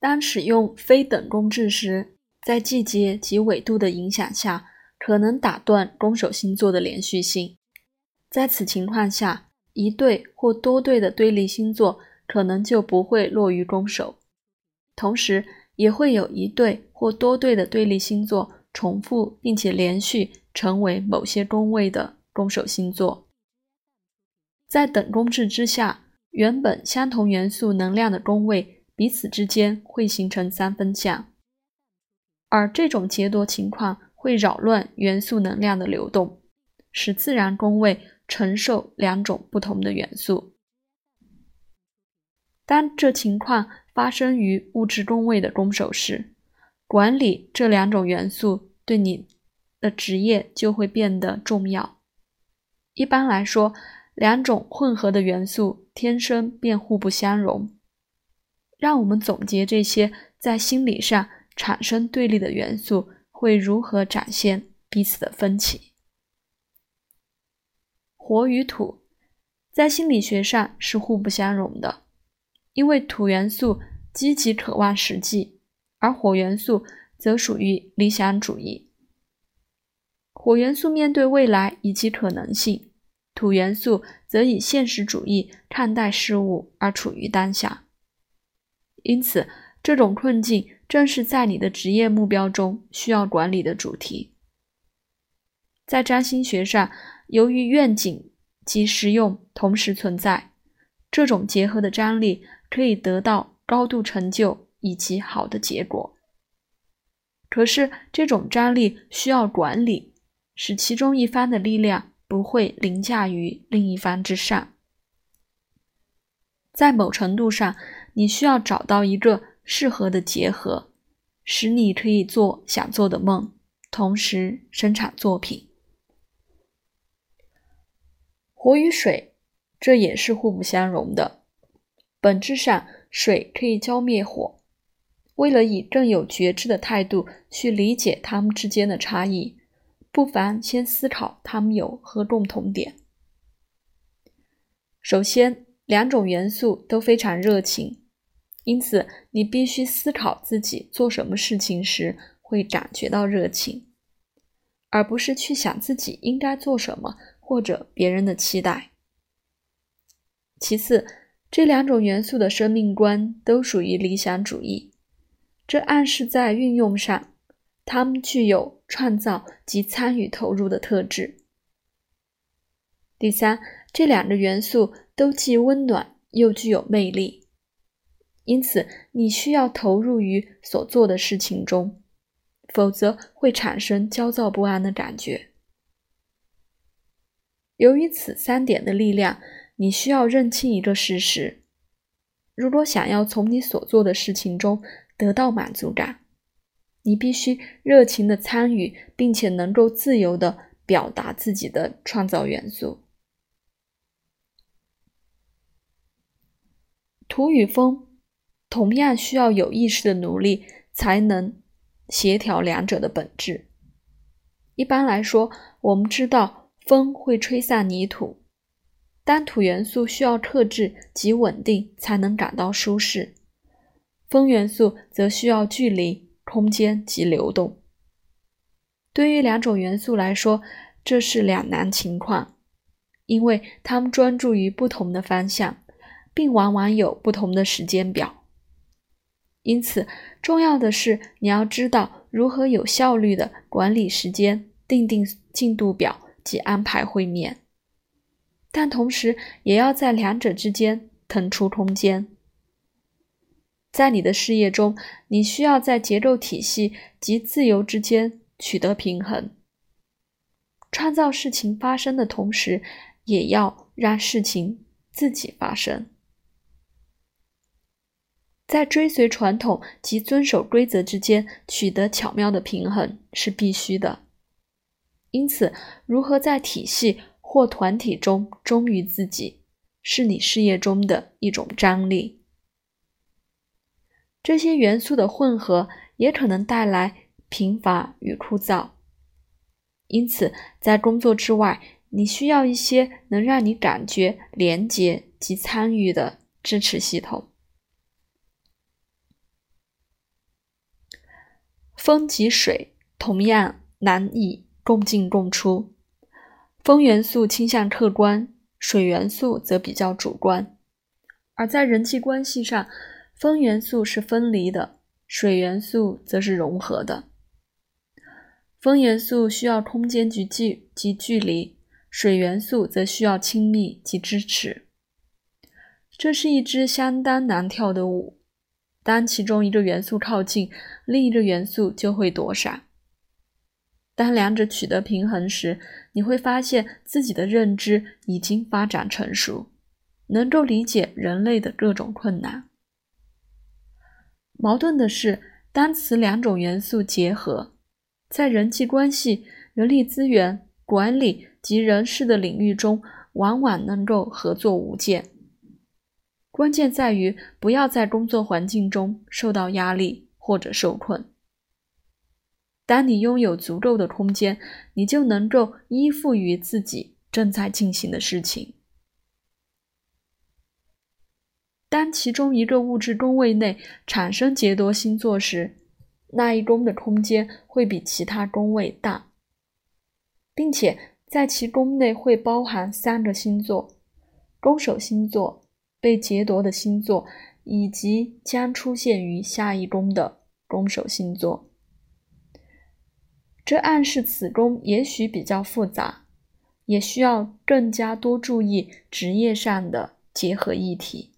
当使用非等宫制时，在季节及纬度的影响下，可能打断宫守星座的连续性。在此情况下，一对或多对的对立星座可能就不会落于宫守，同时也会有一对或多对的对立星座重复并且连续成为某些宫位的宫守星座。在等宫制之下，原本相同元素能量的宫位彼此之间会形成三分相，而这种劫夺情况会扰乱元素能量的流动，使自然宫位。承受两种不同的元素。当这情况发生于物质宫位的宫守时，管理这两种元素对你的职业就会变得重要。一般来说，两种混合的元素天生便互不相容。让我们总结这些在心理上产生对立的元素会如何展现彼此的分歧。火与土在心理学上是互不相容的，因为土元素积极渴望实际，而火元素则属于理想主义。火元素面对未来以及可能性，土元素则以现实主义看待事物而处于当下。因此，这种困境正是在你的职业目标中需要管理的主题。在占星学上。由于愿景及实用同时存在，这种结合的张力可以得到高度成就以及好的结果。可是，这种张力需要管理，使其中一方的力量不会凌驾于另一方之上。在某程度上，你需要找到一个适合的结合，使你可以做想做的梦，同时生产作品。火与水，这也是互不相容的。本质上，水可以浇灭火。为了以更有觉知的态度去理解它们之间的差异，不妨先思考它们有何共同点。首先，两种元素都非常热情，因此你必须思考自己做什么事情时会感觉到热情，而不是去想自己应该做什么。或者别人的期待。其次，这两种元素的生命观都属于理想主义，这暗示在运用上，它们具有创造及参与投入的特质。第三，这两个元素都既温暖又具有魅力，因此你需要投入于所做的事情中，否则会产生焦躁不安的感觉。由于此三点的力量，你需要认清一个事实：如果想要从你所做的事情中得到满足感，你必须热情的参与，并且能够自由的表达自己的创造元素。土与风同样需要有意识的努力，才能协调两者的本质。一般来说，我们知道。风会吹散泥土，当土元素需要克制及稳定才能感到舒适，风元素则需要距离、空间及流动。对于两种元素来说，这是两难情况，因为它们专注于不同的方向，并往往有不同的时间表。因此，重要的是你要知道如何有效率地管理时间，定定进度表。及安排会面，但同时也要在两者之间腾出空间。在你的事业中，你需要在结构体系及自由之间取得平衡，创造事情发生的同时，也要让事情自己发生。在追随传统及遵守规则之间取得巧妙的平衡是必须的。因此，如何在体系或团体中忠于自己，是你事业中的一种张力。这些元素的混合也可能带来贫乏与枯燥。因此，在工作之外，你需要一些能让你感觉连结及参与的支持系统。风及水同样难以共进共出。风元素倾向客观，水元素则比较主观。而在人际关系上，风元素是分离的，水元素则是融合的。风元素需要空间及距及距离，水元素则需要亲密及支持。这是一支相当难跳的舞。当其中一个元素靠近，另一个元素就会躲闪。当两者取得平衡时，你会发现自己的认知已经发展成熟，能够理解人类的各种困难。矛盾的是，当此两种元素结合，在人际关系、人力资源管理及人事的领域中，往往能够合作无间。关键在于不要在工作环境中受到压力或者受困。当你拥有足够的空间，你就能够依附于自己正在进行的事情。当其中一个物质宫位内产生杰多星座时，那一宫的空间会比其他宫位大，并且在其宫内会包含三个星座：宫守星座。被劫夺的星座，以及将出现于下一宫的宫守星座，这暗示此宫也许比较复杂，也需要更加多注意职业上的结合议题。